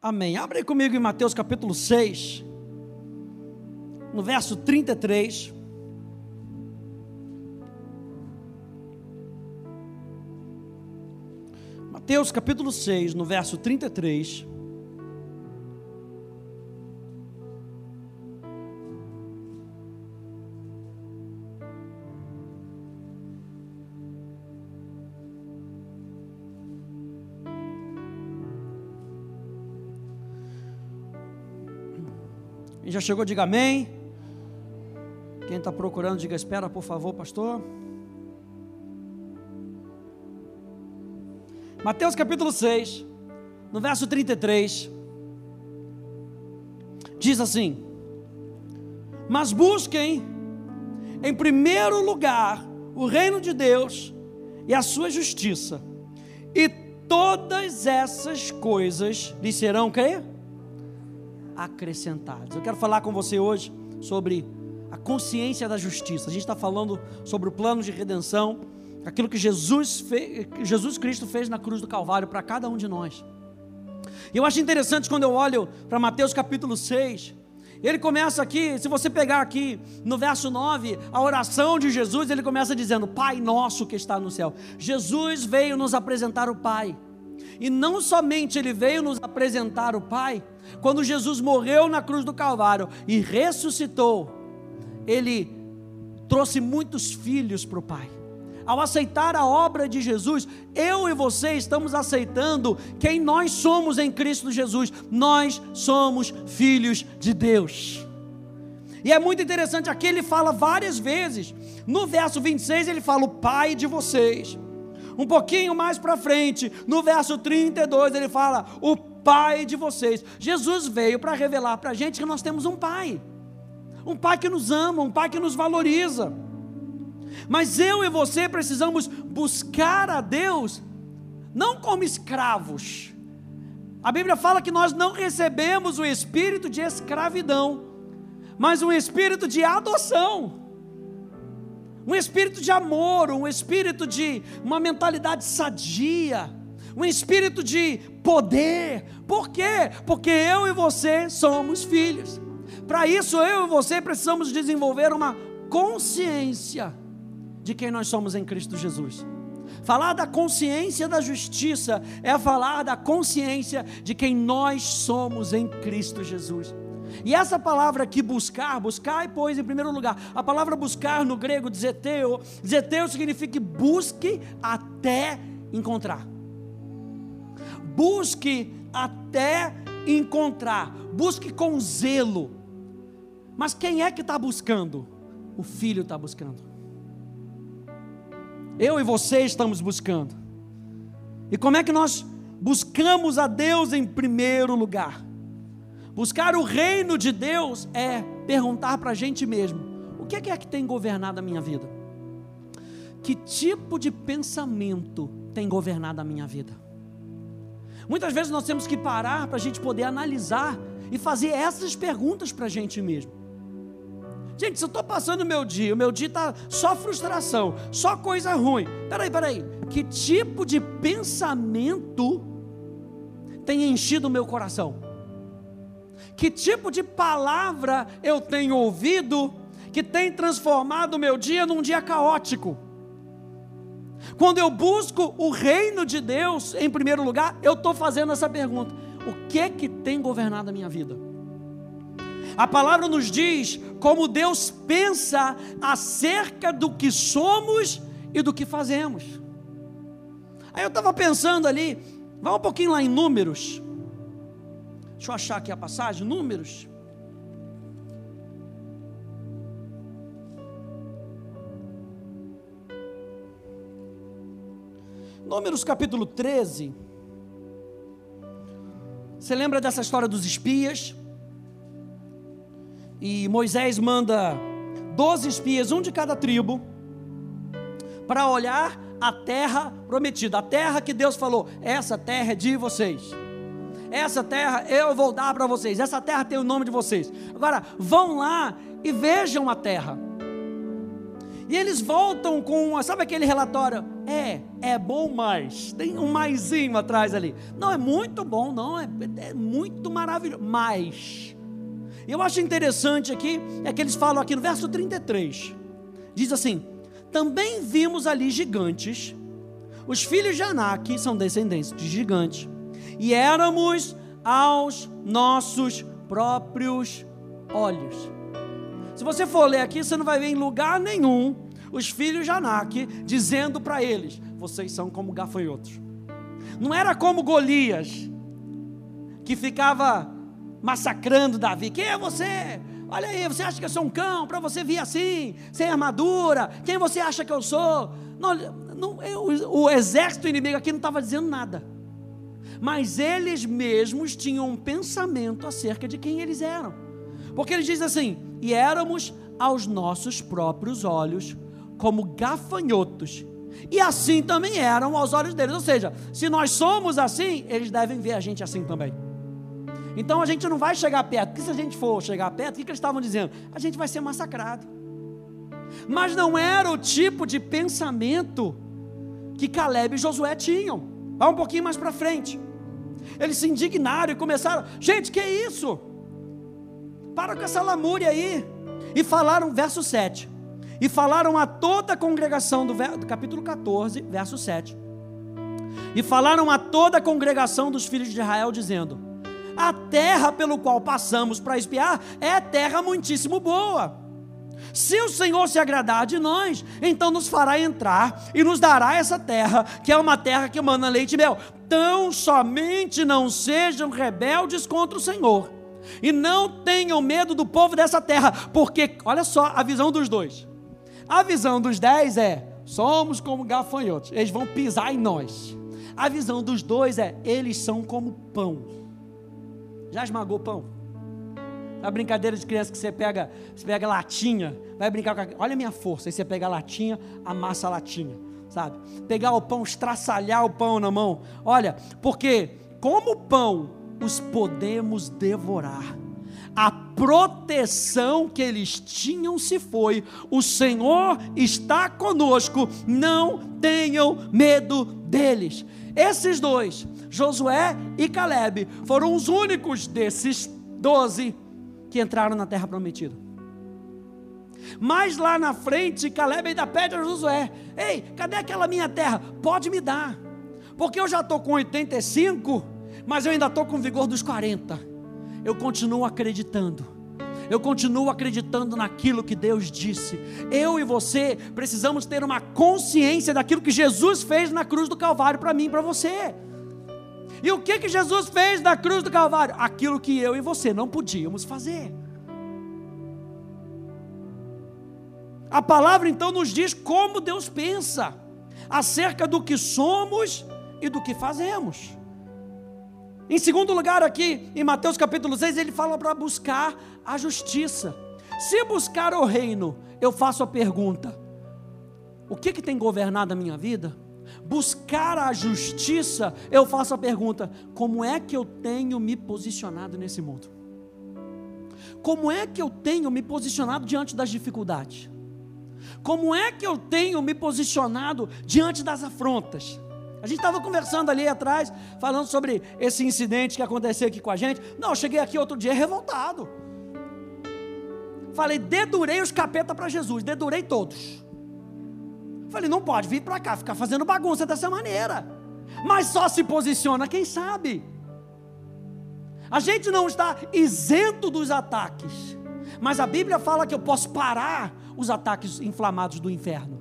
Amém. Abre comigo em Mateus capítulo 6, no verso 33. Mateus capítulo 6, no verso 33. Já chegou, diga amém. Quem está procurando, diga espera, por favor, pastor. Mateus capítulo 6, no verso 33, diz assim: Mas busquem, em primeiro lugar, o reino de Deus e a sua justiça, e todas essas coisas lhe serão que? Acrescentados. Eu quero falar com você hoje sobre a consciência da justiça. A gente está falando sobre o plano de redenção, aquilo que Jesus, fez, Jesus Cristo fez na cruz do Calvário para cada um de nós. E eu acho interessante quando eu olho para Mateus capítulo 6, ele começa aqui, se você pegar aqui no verso 9, a oração de Jesus, ele começa dizendo: Pai nosso que está no céu. Jesus veio nos apresentar o Pai. E não somente ele veio nos apresentar o Pai, quando Jesus morreu na cruz do Calvário e ressuscitou, ele trouxe muitos filhos para o Pai. Ao aceitar a obra de Jesus, eu e você estamos aceitando quem nós somos em Cristo Jesus. Nós somos filhos de Deus. E é muito interessante, aqui ele fala várias vezes. No verso 26 ele fala: O Pai de vocês. Um pouquinho mais para frente, no verso 32, ele fala: O Pai de vocês. Jesus veio para revelar para a gente que nós temos um Pai. Um Pai que nos ama, um Pai que nos valoriza. Mas eu e você precisamos buscar a Deus, não como escravos. A Bíblia fala que nós não recebemos o espírito de escravidão, mas um espírito de adoção um espírito de amor, um espírito de uma mentalidade sadia, um espírito de poder. Por quê? Porque eu e você somos filhos. Para isso, eu e você precisamos desenvolver uma consciência de quem nós somos em Cristo Jesus. Falar da consciência da justiça é falar da consciência de quem nós somos em Cristo Jesus. E essa palavra aqui, buscar, buscar e pois em primeiro lugar. A palavra buscar no grego, zeteu, zeteu significa busque até encontrar. Busque até encontrar. Busque com zelo. Mas quem é que está buscando? O filho está buscando. Eu e você estamos buscando. E como é que nós buscamos a Deus em primeiro lugar? Buscar o reino de Deus é perguntar para a gente mesmo: o que é que, é que tem governado a minha vida? Que tipo de pensamento tem governado a minha vida? Muitas vezes nós temos que parar para a gente poder analisar e fazer essas perguntas para a gente mesmo. Gente, se eu estou passando o meu dia, o meu dia está só frustração, só coisa ruim. Peraí, peraí. Que tipo de pensamento tem enchido o meu coração? Que tipo de palavra eu tenho ouvido que tem transformado o meu dia num dia caótico? Quando eu busco o reino de Deus em primeiro lugar, eu estou fazendo essa pergunta: o que é que tem governado a minha vida? A palavra nos diz como Deus pensa acerca do que somos e do que fazemos. Aí eu estava pensando ali, vamos um pouquinho lá em Números, Deixa eu achar aqui a passagem, Números. Números capítulo 13. Você lembra dessa história dos espias? E Moisés manda doze espias, um de cada tribo, para olhar a terra prometida, a terra que Deus falou: essa terra é de vocês. Essa terra eu vou dar para vocês. Essa terra tem o nome de vocês. Agora, vão lá e vejam a terra. E eles voltam com, sabe aquele relatório? É, é bom mais. Tem um maisinho atrás ali. Não, é muito bom, não, é, é muito maravilhoso. Mais. Eu acho interessante aqui, é que eles falam aqui no verso 33. Diz assim: Também vimos ali gigantes. Os filhos de Anak são descendentes de gigantes. E éramos aos nossos próprios olhos. Se você for ler aqui, você não vai ver em lugar nenhum os filhos de Anak dizendo para eles: vocês são como gafanhotos. Não era como Golias, que ficava massacrando Davi. Quem é você? Olha aí, você acha que eu sou um cão para você vir assim, sem armadura? Quem você acha que eu sou? Não, não, eu, o exército inimigo aqui não estava dizendo nada. Mas eles mesmos tinham um pensamento acerca de quem eles eram. Porque ele diz assim: e éramos aos nossos próprios olhos como gafanhotos. E assim também eram aos olhos deles. Ou seja, se nós somos assim, eles devem ver a gente assim também. Então a gente não vai chegar perto, porque se a gente for chegar perto, o que, que eles estavam dizendo? A gente vai ser massacrado. Mas não era o tipo de pensamento que Caleb e Josué tinham. Vai um pouquinho mais para frente. Eles se indignaram e começaram: gente, que é isso? para com essa lamúria aí. E falaram, verso 7. E falaram a toda a congregação, do, do capítulo 14, verso 7. E falaram a toda a congregação dos filhos de Israel, dizendo: A terra pelo qual passamos para espiar é terra muitíssimo boa. Se o Senhor se agradar de nós, então nos fará entrar e nos dará essa terra, que é uma terra que manda leite e mel. Tão somente não sejam rebeldes contra o Senhor e não tenham medo do povo dessa terra, porque, olha só a visão dos dois. A visão dos dez é: somos como gafanhotos, eles vão pisar em nós. A visão dos dois é: eles são como pão. Já esmagou pão? A brincadeira de criança que você pega, você pega latinha, vai brincar com a, olha a minha força, aí você pega a latinha, amassa a latinha, sabe? Pegar o pão, estraçalhar o pão na mão. Olha, porque como pão os podemos devorar. A proteção que eles tinham se foi, o Senhor está conosco, não tenham medo deles. Esses dois, Josué e Caleb, foram os únicos desses doze que entraram na terra prometida. Mas lá na frente, Caleb ainda pede a Josué: Ei, cadê aquela minha terra? Pode me dar, porque eu já estou com 85 mas eu ainda estou com vigor dos 40. Eu continuo acreditando. Eu continuo acreditando naquilo que Deus disse. Eu e você precisamos ter uma consciência daquilo que Jesus fez na cruz do Calvário para mim e para você. E o que que Jesus fez na cruz do Calvário? Aquilo que eu e você não podíamos fazer. A palavra então nos diz como Deus pensa acerca do que somos e do que fazemos. Em segundo lugar, aqui em Mateus capítulo 6, ele fala para buscar a justiça. Se buscar o reino, eu faço a pergunta: o que, que tem governado a minha vida? Buscar a justiça, eu faço a pergunta: como é que eu tenho me posicionado nesse mundo? Como é que eu tenho me posicionado diante das dificuldades? Como é que eu tenho me posicionado diante das afrontas? A gente estava conversando ali atrás, falando sobre esse incidente que aconteceu aqui com a gente. Não, eu cheguei aqui outro dia revoltado. Falei, dedurei os capeta para Jesus, dedurei todos. Falei, não pode vir para cá ficar fazendo bagunça dessa maneira. Mas só se posiciona quem sabe. A gente não está isento dos ataques. Mas a Bíblia fala que eu posso parar os ataques inflamados do inferno.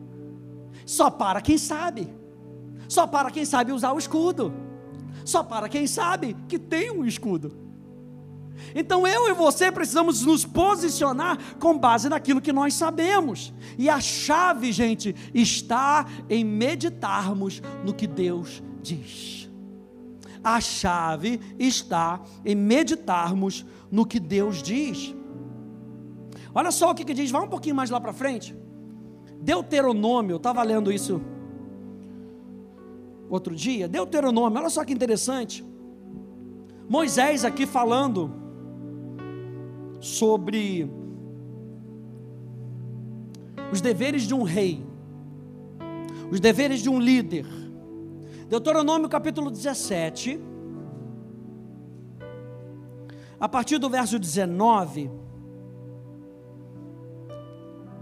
Só para quem sabe. Só para quem sabe usar o escudo. Só para quem sabe que tem um escudo. Então eu e você precisamos nos posicionar com base naquilo que nós sabemos. E a chave, gente, está em meditarmos no que Deus diz. A chave está em meditarmos no que Deus diz. Olha só o que, que diz, vai um pouquinho mais lá para frente. Deuteronômio, eu estava lendo isso outro dia, Deuteronômio, olha só que interessante. Moisés aqui falando sobre os deveres de um rei, os deveres de um líder. Deuteronômio capítulo 17, a partir do verso 19.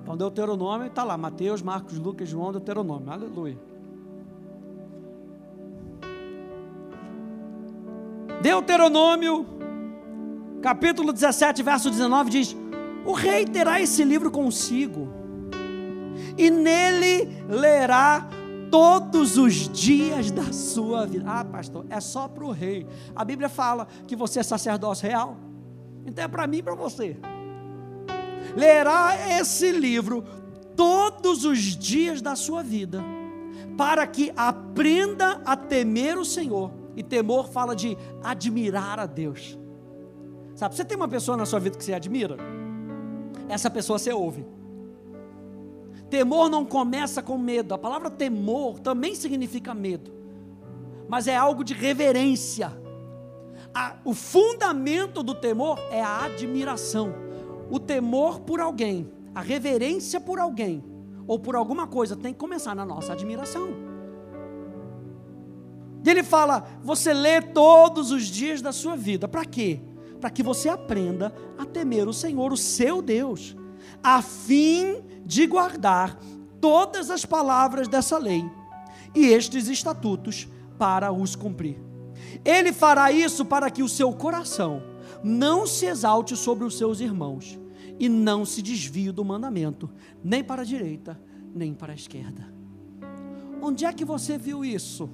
Então, Deuteronômio está lá, Mateus, Marcos, Lucas, João, Deuteronômio, aleluia. Deuteronômio, capítulo 17, verso 19 diz: O rei terá esse livro consigo, e nele lerá todos os dias da sua vida. Ah, pastor, é só para o rei. A Bíblia fala que você é sacerdócio real, então é para mim e para você. Lerá esse livro todos os dias da sua vida, para que aprenda a temer o Senhor e temor fala de admirar a Deus. Sabe, você tem uma pessoa na sua vida que você admira? Essa pessoa você ouve. Temor não começa com medo. A palavra temor também significa medo. Mas é algo de reverência. A, o fundamento do temor é a admiração. O temor por alguém, a reverência por alguém ou por alguma coisa tem que começar na nossa admiração. E ele fala: você lê todos os dias da sua vida. Para quê? Para que você aprenda a temer o Senhor, o seu Deus, a fim de guardar todas as palavras dessa lei e estes estatutos para os cumprir. Ele fará isso para que o seu coração não se exalte sobre os seus irmãos e não se desvie do mandamento, nem para a direita, nem para a esquerda. Onde é que você viu isso?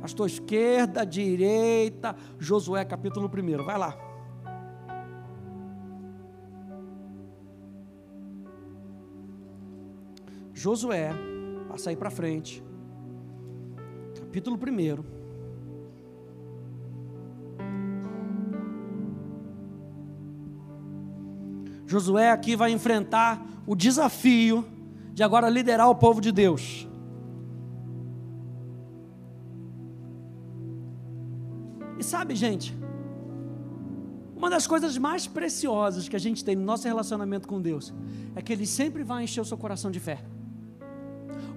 Pastor, esquerda, direita, Josué capítulo 1. Vai lá. Josué, passa aí para frente. Capítulo 1. Josué aqui vai enfrentar o desafio de agora liderar o povo de Deus. sabe, gente, uma das coisas mais preciosas que a gente tem no nosso relacionamento com Deus é que Ele sempre vai encher o seu coração de fé.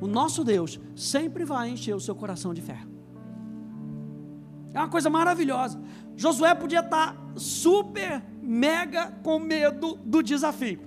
O nosso Deus sempre vai encher o seu coração de fé. É uma coisa maravilhosa. Josué podia estar super, mega com medo do desafio.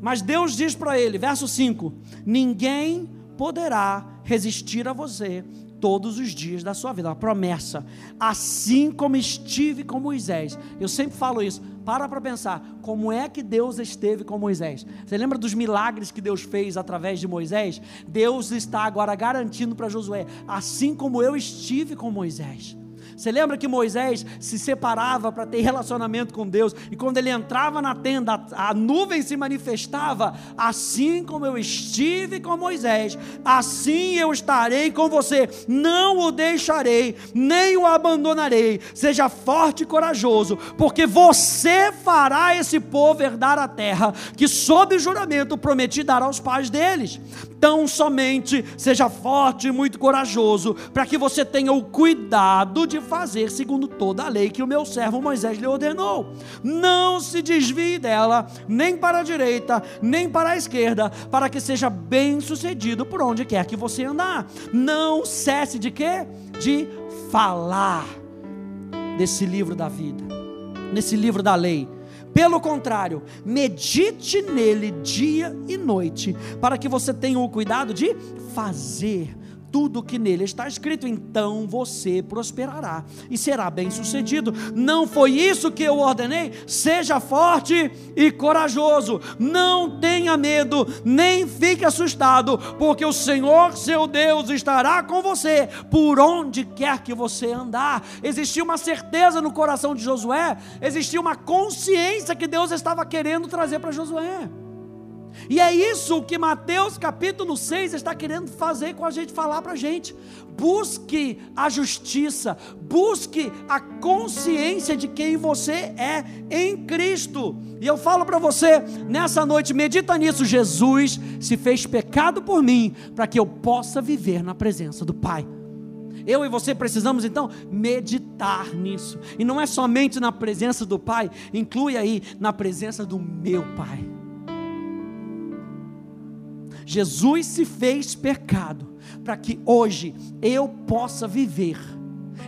Mas Deus diz para ele, verso 5: Ninguém poderá resistir a você todos os dias da sua vida, uma promessa. Assim como estive com Moisés. Eu sempre falo isso. Para para pensar, como é que Deus esteve com Moisés? Você lembra dos milagres que Deus fez através de Moisés? Deus está agora garantindo para Josué, assim como eu estive com Moisés. Você lembra que Moisés se separava para ter relacionamento com Deus, e quando ele entrava na tenda, a, nuvem se manifestava, assim como eu estive com Moisés, assim eu estarei com você, não o deixarei, nem o abandonarei. Seja forte e corajoso, porque você fará esse povo herdar a terra que, sob juramento, prometi dar aos pais deles. Tão somente seja forte e muito corajoso, para que você tenha o cuidado de fazer segundo toda a lei que o meu servo Moisés lhe ordenou. Não se desvie dela, nem para a direita, nem para a esquerda, para que seja bem sucedido por onde quer que você andar. Não cesse de quê? De falar desse livro da vida, nesse livro da lei pelo contrário, medite nele dia e noite, para que você tenha o cuidado de fazer tudo que nele está escrito, então você prosperará e será bem-sucedido. Não foi isso que eu ordenei? Seja forte e corajoso, não tenha medo, nem fique assustado, porque o Senhor, seu Deus, estará com você por onde quer que você andar. Existia uma certeza no coração de Josué, existia uma consciência que Deus estava querendo trazer para Josué. E é isso que Mateus capítulo 6 está querendo fazer com a gente, falar para a gente. Busque a justiça, busque a consciência de quem você é em Cristo. E eu falo para você nessa noite, medita nisso. Jesus se fez pecado por mim, para que eu possa viver na presença do Pai. Eu e você precisamos então meditar nisso. E não é somente na presença do Pai, inclui aí na presença do meu Pai. Jesus se fez pecado para que hoje eu possa viver.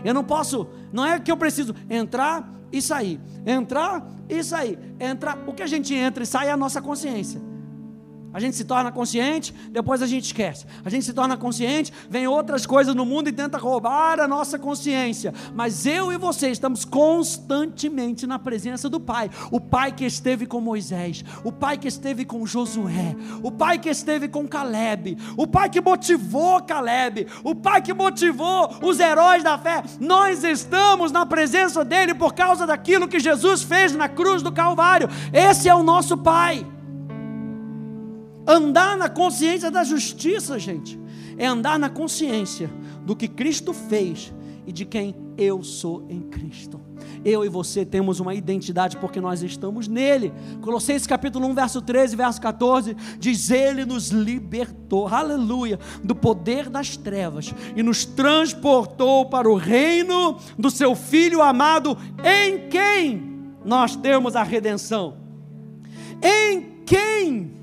Eu não posso, não é que eu preciso entrar e sair, entrar e sair, entrar. O que a gente entra e sai é a nossa consciência. A gente se torna consciente, depois a gente esquece. A gente se torna consciente, vem outras coisas no mundo e tenta roubar a nossa consciência. Mas eu e você estamos constantemente na presença do Pai. O Pai que esteve com Moisés, o Pai que esteve com Josué, o Pai que esteve com Caleb, o Pai que motivou Caleb, o Pai que motivou os heróis da fé. Nós estamos na presença dele por causa daquilo que Jesus fez na cruz do Calvário. Esse é o nosso Pai. Andar na consciência da justiça, gente, é andar na consciência do que Cristo fez e de quem eu sou em Cristo. Eu e você temos uma identidade porque nós estamos nele. Colossenses capítulo 1, verso 13, verso 14, diz: Ele nos libertou, aleluia, do poder das trevas e nos transportou para o reino do seu Filho amado, em quem nós temos a redenção. Em quem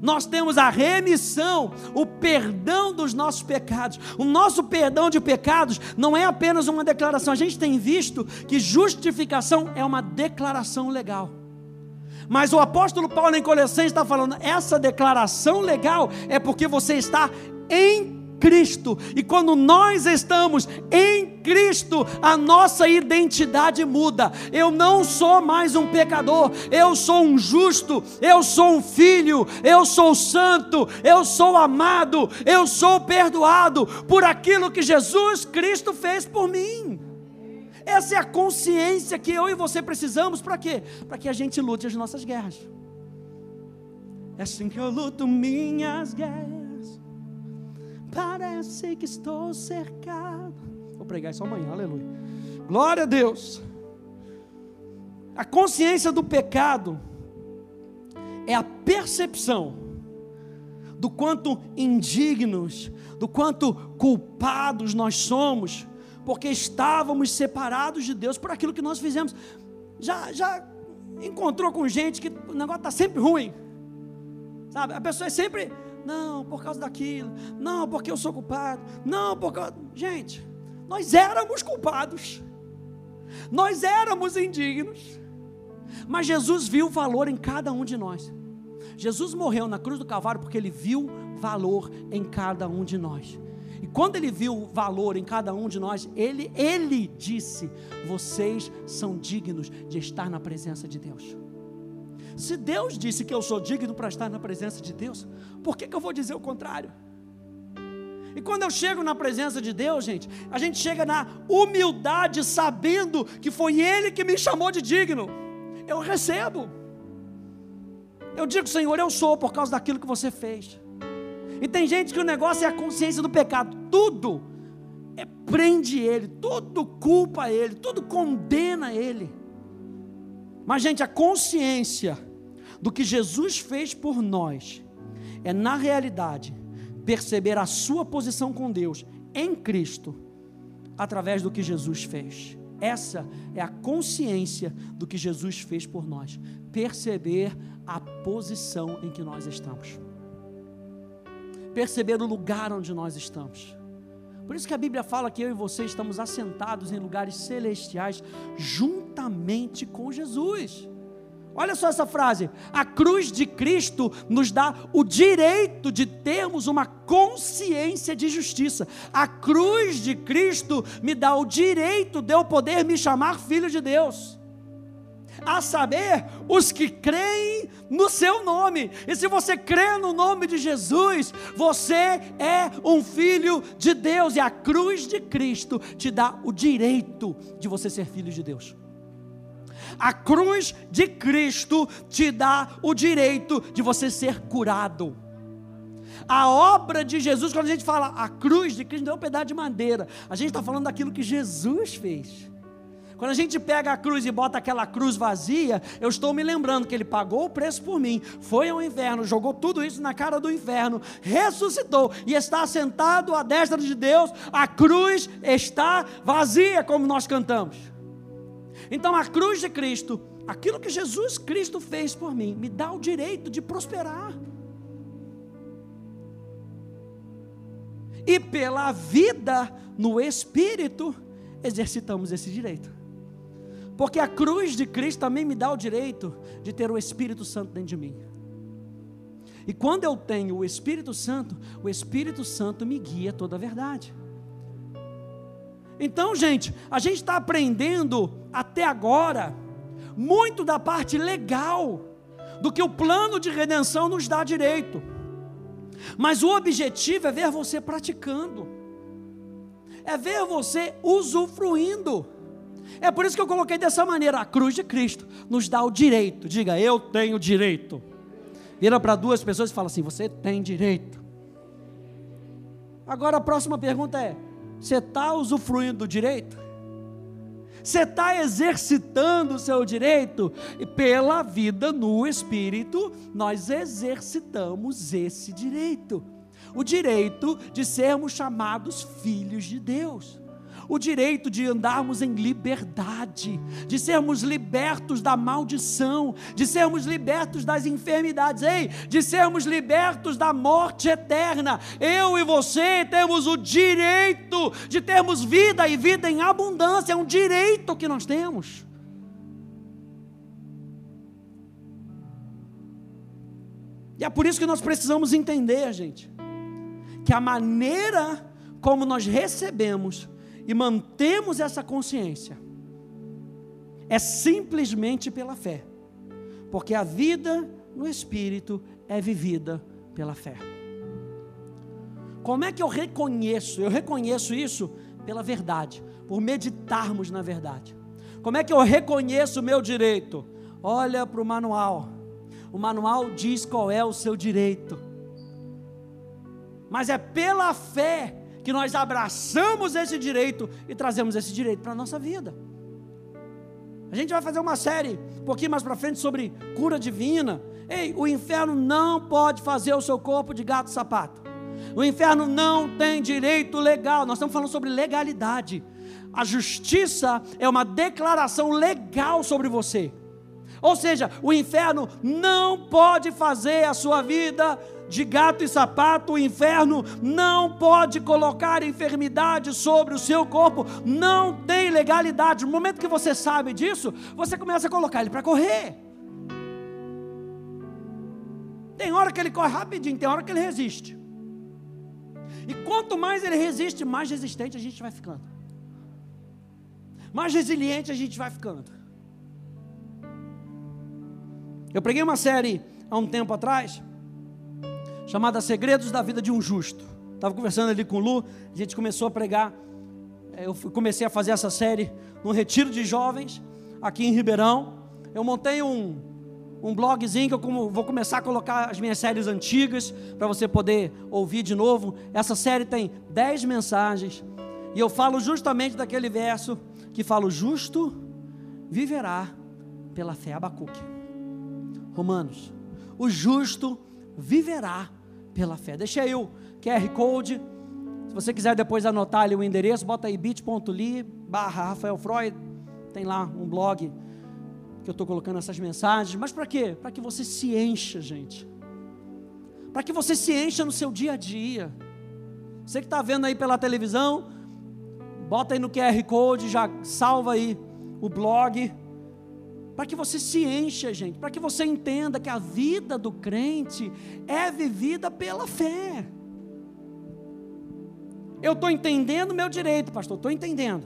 nós temos a remissão, o perdão dos nossos pecados. O nosso perdão de pecados não é apenas uma declaração. A gente tem visto que justificação é uma declaração legal. Mas o apóstolo Paulo em Colossenses está falando, essa declaração legal é porque você está em Cristo. E quando nós estamos em Cristo, a nossa identidade muda. Eu não sou mais um pecador, eu sou um justo, eu sou um filho, eu sou santo, eu sou amado, eu sou perdoado por aquilo que Jesus Cristo fez por mim. Essa é a consciência que eu e você precisamos para quê? Para que a gente lute as nossas guerras. É assim que eu luto minhas guerras. Parece que estou cercado. Vou pregar isso amanhã, aleluia. Glória a Deus. A consciência do pecado é a percepção do quanto indignos, do quanto culpados nós somos, porque estávamos separados de Deus por aquilo que nós fizemos. Já, já encontrou com gente que o negócio está sempre ruim, sabe? A pessoa é sempre não, por causa daquilo. Não, porque eu sou culpado. Não, por causa. Gente, nós éramos culpados. Nós éramos indignos. Mas Jesus viu valor em cada um de nós. Jesus morreu na cruz do Calvário porque ele viu valor em cada um de nós. E quando ele viu valor em cada um de nós, ele, ele disse: Vocês são dignos de estar na presença de Deus. Se Deus disse que eu sou digno para estar na presença de Deus, por que, que eu vou dizer o contrário? E quando eu chego na presença de Deus, gente, a gente chega na humildade, sabendo que foi Ele que me chamou de digno. Eu recebo. Eu digo, Senhor, eu sou por causa daquilo que você fez. E tem gente que o negócio é a consciência do pecado. Tudo é, prende ele, tudo culpa ele, tudo condena ele. Mas, gente, a consciência do que Jesus fez por nós é, na realidade, perceber a sua posição com Deus em Cristo, através do que Jesus fez. Essa é a consciência do que Jesus fez por nós. Perceber a posição em que nós estamos. Perceber o lugar onde nós estamos. Por isso que a Bíblia fala que eu e você estamos assentados em lugares celestiais juntamente com Jesus. Olha só essa frase: a cruz de Cristo nos dá o direito de termos uma consciência de justiça. A cruz de Cristo me dá o direito de eu poder me chamar filho de Deus. A saber, os que creem no seu nome. E se você crê no nome de Jesus, você é um filho de Deus. E a cruz de Cristo te dá o direito de você ser filho de Deus. A cruz de Cristo te dá o direito de você ser curado. A obra de Jesus, quando a gente fala a cruz de Cristo, não é um pedaço de madeira. A gente está falando daquilo que Jesus fez. Quando a gente pega a cruz e bota aquela cruz vazia, eu estou me lembrando que ele pagou o preço por mim, foi ao inferno, jogou tudo isso na cara do inferno, ressuscitou e está sentado à destra de Deus. A cruz está vazia, como nós cantamos. Então a cruz de Cristo, aquilo que Jesus Cristo fez por mim, me dá o direito de prosperar. e pela vida no Espírito, exercitamos esse direito. Porque a cruz de Cristo também me dá o direito de ter o Espírito Santo dentro de mim. E quando eu tenho o Espírito Santo, o Espírito Santo me guia toda a verdade. Então, gente, a gente está aprendendo até agora muito da parte legal do que o plano de redenção nos dá direito. Mas o objetivo é ver você praticando, é ver você usufruindo. É por isso que eu coloquei dessa maneira: a cruz de Cristo nos dá o direito. Diga, eu tenho direito. Vira para duas pessoas e fala assim: você tem direito. Agora a próxima pergunta é: você está usufruindo do direito? Você está exercitando o seu direito? E pela vida no Espírito, nós exercitamos esse direito. O direito de sermos chamados filhos de Deus o direito de andarmos em liberdade, de sermos libertos da maldição, de sermos libertos das enfermidades, ei, de sermos libertos da morte eterna. Eu e você temos o direito de termos vida e vida em abundância, é um direito que nós temos. E é por isso que nós precisamos entender, gente, que a maneira como nós recebemos e mantemos essa consciência é simplesmente pela fé, porque a vida no Espírito é vivida pela fé. Como é que eu reconheço? Eu reconheço isso pela verdade, por meditarmos na verdade. Como é que eu reconheço o meu direito? Olha para o manual. O manual diz qual é o seu direito. Mas é pela fé que nós abraçamos esse direito e trazemos esse direito para a nossa vida. A gente vai fazer uma série um pouquinho mais para frente sobre cura divina. Ei, o inferno não pode fazer o seu corpo de gato sapato. O inferno não tem direito legal. Nós estamos falando sobre legalidade. A justiça é uma declaração legal sobre você. Ou seja, o inferno não pode fazer a sua vida de gato e sapato, o inferno não pode colocar enfermidade sobre o seu corpo, não tem legalidade. No momento que você sabe disso, você começa a colocar ele para correr. Tem hora que ele corre rapidinho, tem hora que ele resiste. E quanto mais ele resiste, mais resistente a gente vai ficando. Mais resiliente a gente vai ficando. Eu preguei uma série há um tempo atrás chamada Segredos da Vida de um Justo. Estava conversando ali com o Lu, a gente começou a pregar. É, eu comecei a fazer essa série num retiro de jovens aqui em Ribeirão. Eu montei um, um blogzinho que eu vou começar a colocar as minhas séries antigas para você poder ouvir de novo. Essa série tem 10 mensagens e eu falo justamente daquele verso que fala: o justo viverá pela fé. Abacuque. Romanos. O justo viverá pela fé. Deixa aí o QR Code. Se você quiser depois anotar ali o endereço, bota aí bit.ly barra Rafael Freud. Tem lá um blog que eu estou colocando essas mensagens. Mas para quê? Para que você se encha, gente. Para que você se encha no seu dia a dia. Você que está vendo aí pela televisão, bota aí no QR Code, já salva aí o blog para que você se encha, gente, para que você entenda que a vida do crente é vivida pela fé. Eu estou entendendo meu direito, pastor, estou entendendo.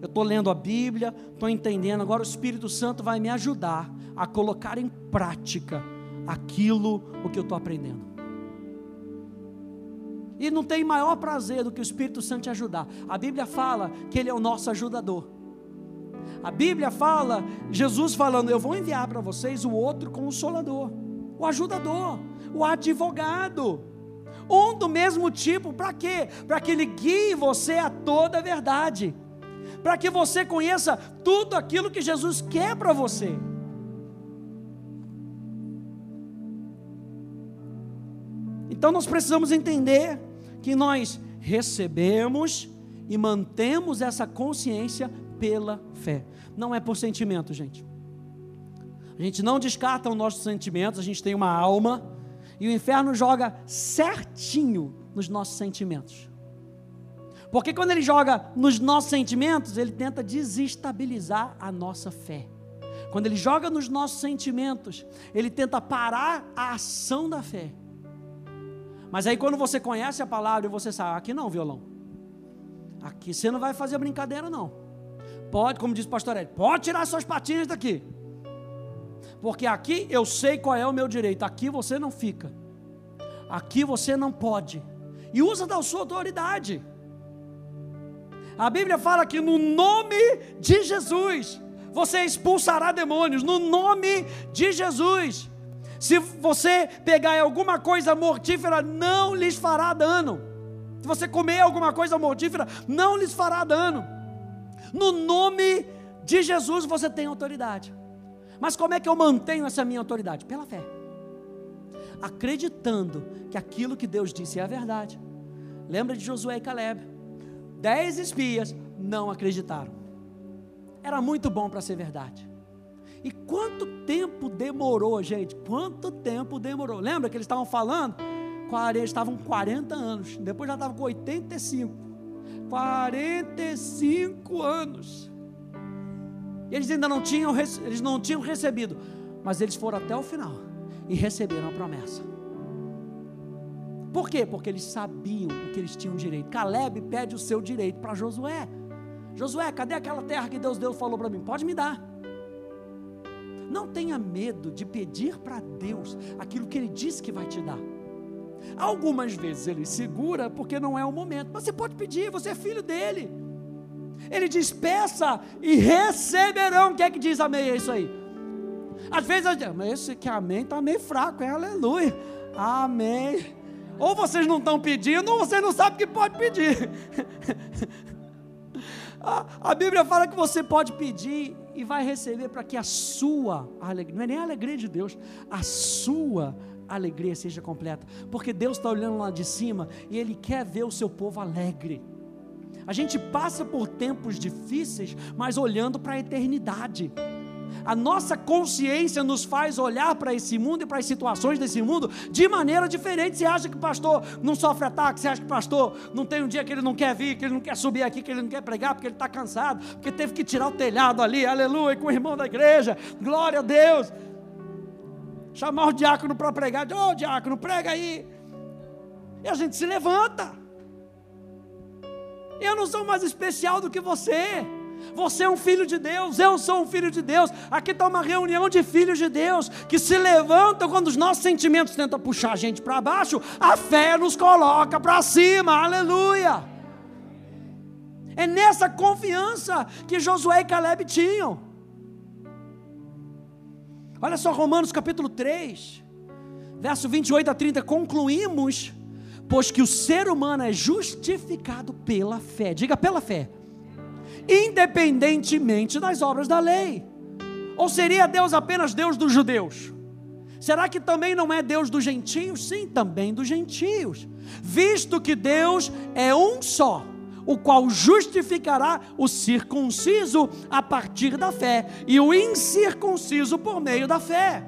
Eu estou lendo a Bíblia, estou entendendo. Agora o Espírito Santo vai me ajudar a colocar em prática aquilo o que eu estou aprendendo. E não tem maior prazer do que o Espírito Santo te ajudar. A Bíblia fala que Ele é o nosso ajudador. A Bíblia fala, Jesus falando: Eu vou enviar para vocês o outro consolador, o ajudador, o advogado. Um do mesmo tipo, para quê? Para que ele guie você a toda a verdade, para que você conheça tudo aquilo que Jesus quer para você. Então nós precisamos entender que nós recebemos e mantemos essa consciência pela fé. Não é por sentimento, gente. A gente não descarta os nossos sentimentos, a gente tem uma alma, e o inferno joga certinho nos nossos sentimentos. Porque quando ele joga nos nossos sentimentos, ele tenta desestabilizar a nossa fé. Quando ele joga nos nossos sentimentos, ele tenta parar a ação da fé. Mas aí quando você conhece a palavra e você sabe, aqui não, violão. Aqui você não vai fazer brincadeira não. Pode, como diz o pastor Ed, pode tirar suas patinhas daqui. Porque aqui eu sei qual é o meu direito. Aqui você não fica. Aqui você não pode. E usa da sua autoridade. A Bíblia fala que no nome de Jesus você expulsará demônios. No nome de Jesus. Se você pegar alguma coisa mortífera, não lhes fará dano. Se você comer alguma coisa mortífera, não lhes fará dano. No nome de Jesus você tem autoridade. Mas como é que eu mantenho essa minha autoridade? Pela fé. Acreditando que aquilo que Deus disse é a verdade. Lembra de Josué e Caleb? Dez espias não acreditaram. Era muito bom para ser verdade. E quanto tempo demorou, gente? Quanto tempo demorou? Lembra que eles estavam falando? Estavam com 40 anos, depois já estavam com 85. 45 anos. Eles ainda não tinham, eles não tinham recebido, mas eles foram até o final e receberam a promessa. Por quê? Porque eles sabiam o que eles tinham direito. Caleb pede o seu direito para Josué. Josué, cadê aquela terra que Deus Deus falou para mim? Pode me dar. Não tenha medo de pedir para Deus aquilo que Ele disse que vai te dar. Algumas vezes Ele segura porque não é o momento, mas você pode pedir, você é filho dele. Ele diz: peça e receberão. Que é que diz amém? É isso aí. Às vezes, mas esse que amém está meio fraco, é aleluia. Amém. Ou vocês não estão pedindo, ou você não sabe que pode pedir. a, a Bíblia fala que você pode pedir e vai receber para que a sua alegria, não é nem a alegria de Deus, a sua alegria seja completa. Porque Deus está olhando lá de cima e Ele quer ver o seu povo alegre. A gente passa por tempos difíceis, mas olhando para a eternidade. A nossa consciência nos faz olhar para esse mundo e para as situações desse mundo de maneira diferente. Você acha que o pastor não sofre ataque? Você acha que o pastor não tem um dia que ele não quer vir, que ele não quer subir aqui, que ele não quer pregar, porque ele está cansado, porque teve que tirar o telhado ali, aleluia, com o irmão da igreja, glória a Deus. Chamar o diácono para pregar, ô oh, diácono, prega aí. E a gente se levanta. Eu não sou mais especial do que você. Você é um filho de Deus, eu sou um filho de Deus. Aqui está uma reunião de filhos de Deus que se levantam quando os nossos sentimentos tentam puxar a gente para baixo, a fé nos coloca para cima, aleluia. É nessa confiança que Josué e Caleb tinham. Olha só, Romanos capítulo 3, verso 28 a 30. Concluímos pois que o ser humano é justificado pela fé. Diga pela fé. Independentemente das obras da lei. Ou seria Deus apenas Deus dos judeus? Será que também não é Deus dos gentios? Sim, também dos gentios. Visto que Deus é um só, o qual justificará o circunciso a partir da fé e o incircunciso por meio da fé.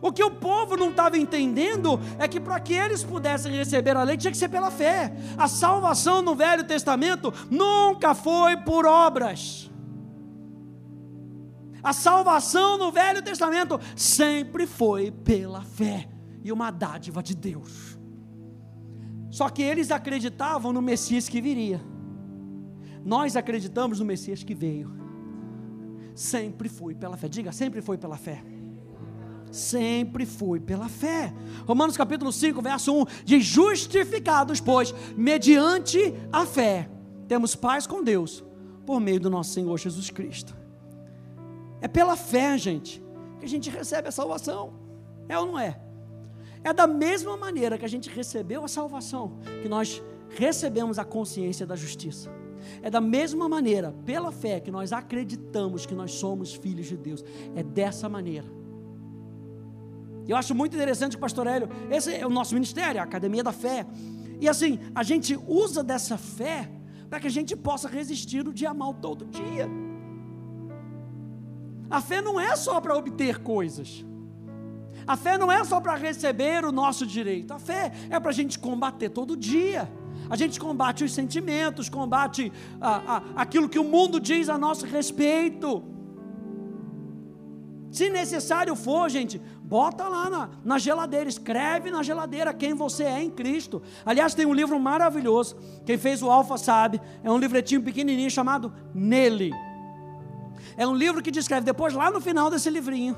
O que o povo não estava entendendo é que para que eles pudessem receber a lei tinha que ser pela fé. A salvação no Velho Testamento nunca foi por obras. A salvação no Velho Testamento sempre foi pela fé e uma dádiva de Deus. Só que eles acreditavam no Messias que viria. Nós acreditamos no Messias que veio. Sempre foi pela fé. Diga, sempre foi pela fé sempre fui pela fé. Romanos capítulo 5, verso 1 diz: Justificados, pois, mediante a fé, temos paz com Deus, por meio do nosso Senhor Jesus Cristo. É pela fé, gente, que a gente recebe a salvação. É ou não é? É da mesma maneira que a gente recebeu a salvação, que nós recebemos a consciência da justiça. É da mesma maneira, pela fé, que nós acreditamos que nós somos filhos de Deus. É dessa maneira eu acho muito interessante, pastor Hélio, esse é o nosso ministério, a Academia da Fé. E assim, a gente usa dessa fé para que a gente possa resistir o dia mal todo dia. A fé não é só para obter coisas. A fé não é só para receber o nosso direito. A fé é para a gente combater todo dia. A gente combate os sentimentos, combate a, a, aquilo que o mundo diz a nosso respeito. Se necessário for, gente, bota lá na, na, geladeira, escreve na geladeira quem você é em Cristo. Aliás, tem um livro maravilhoso, quem fez o Alfa sabe, é um livretinho pequenininho chamado Nele. É um livro que descreve, depois lá no final desse livrinho,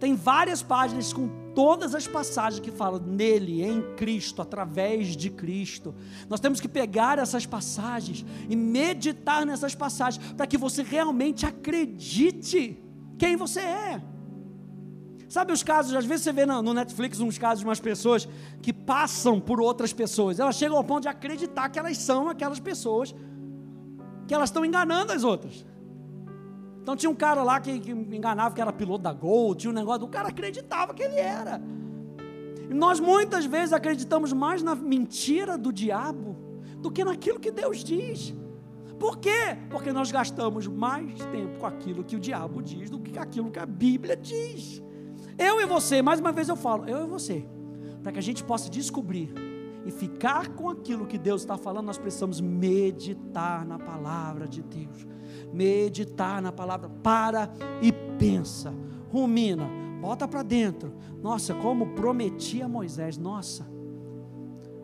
tem várias páginas com todas as passagens que falam nele, em Cristo, através de Cristo. Nós temos que pegar essas passagens e meditar nessas passagens para que você realmente acredite quem você é. Sabe os casos, às vezes você vê no Netflix uns casos de umas pessoas que passam por outras pessoas, elas chegam ao ponto de acreditar que elas são aquelas pessoas, que elas estão enganando as outras. Então tinha um cara lá que, que enganava que era piloto da Gol, tinha um negócio, o cara acreditava que ele era. E nós muitas vezes acreditamos mais na mentira do diabo do que naquilo que Deus diz. Por quê? Porque nós gastamos mais tempo com aquilo que o diabo diz do que com aquilo que a Bíblia diz. Eu e você, mais uma vez eu falo, eu e você, para que a gente possa descobrir e ficar com aquilo que Deus está falando, nós precisamos meditar na palavra de Deus. Meditar na palavra, para e pensa, rumina, bota para dentro. Nossa, como prometi a Moisés, nossa,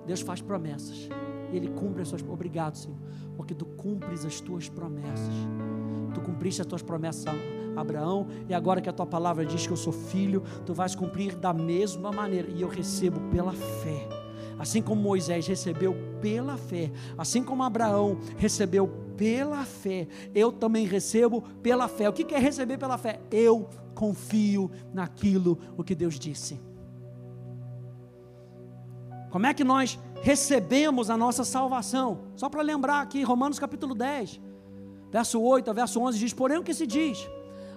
Deus faz promessas, Ele cumpre as suas. Obrigado, Senhor porque tu cumpres as tuas promessas. Tu cumpriste as tuas promessas a Abraão, e agora que a tua palavra diz que eu sou filho, tu vais cumprir da mesma maneira, e eu recebo pela fé. Assim como Moisés recebeu pela fé, assim como Abraão recebeu pela fé, eu também recebo pela fé. O que é receber pela fé? Eu confio naquilo o que Deus disse. Como é que nós recebemos a nossa salvação? Só para lembrar aqui, Romanos capítulo 10, verso 8 a verso 11 diz: Porém, o que se diz?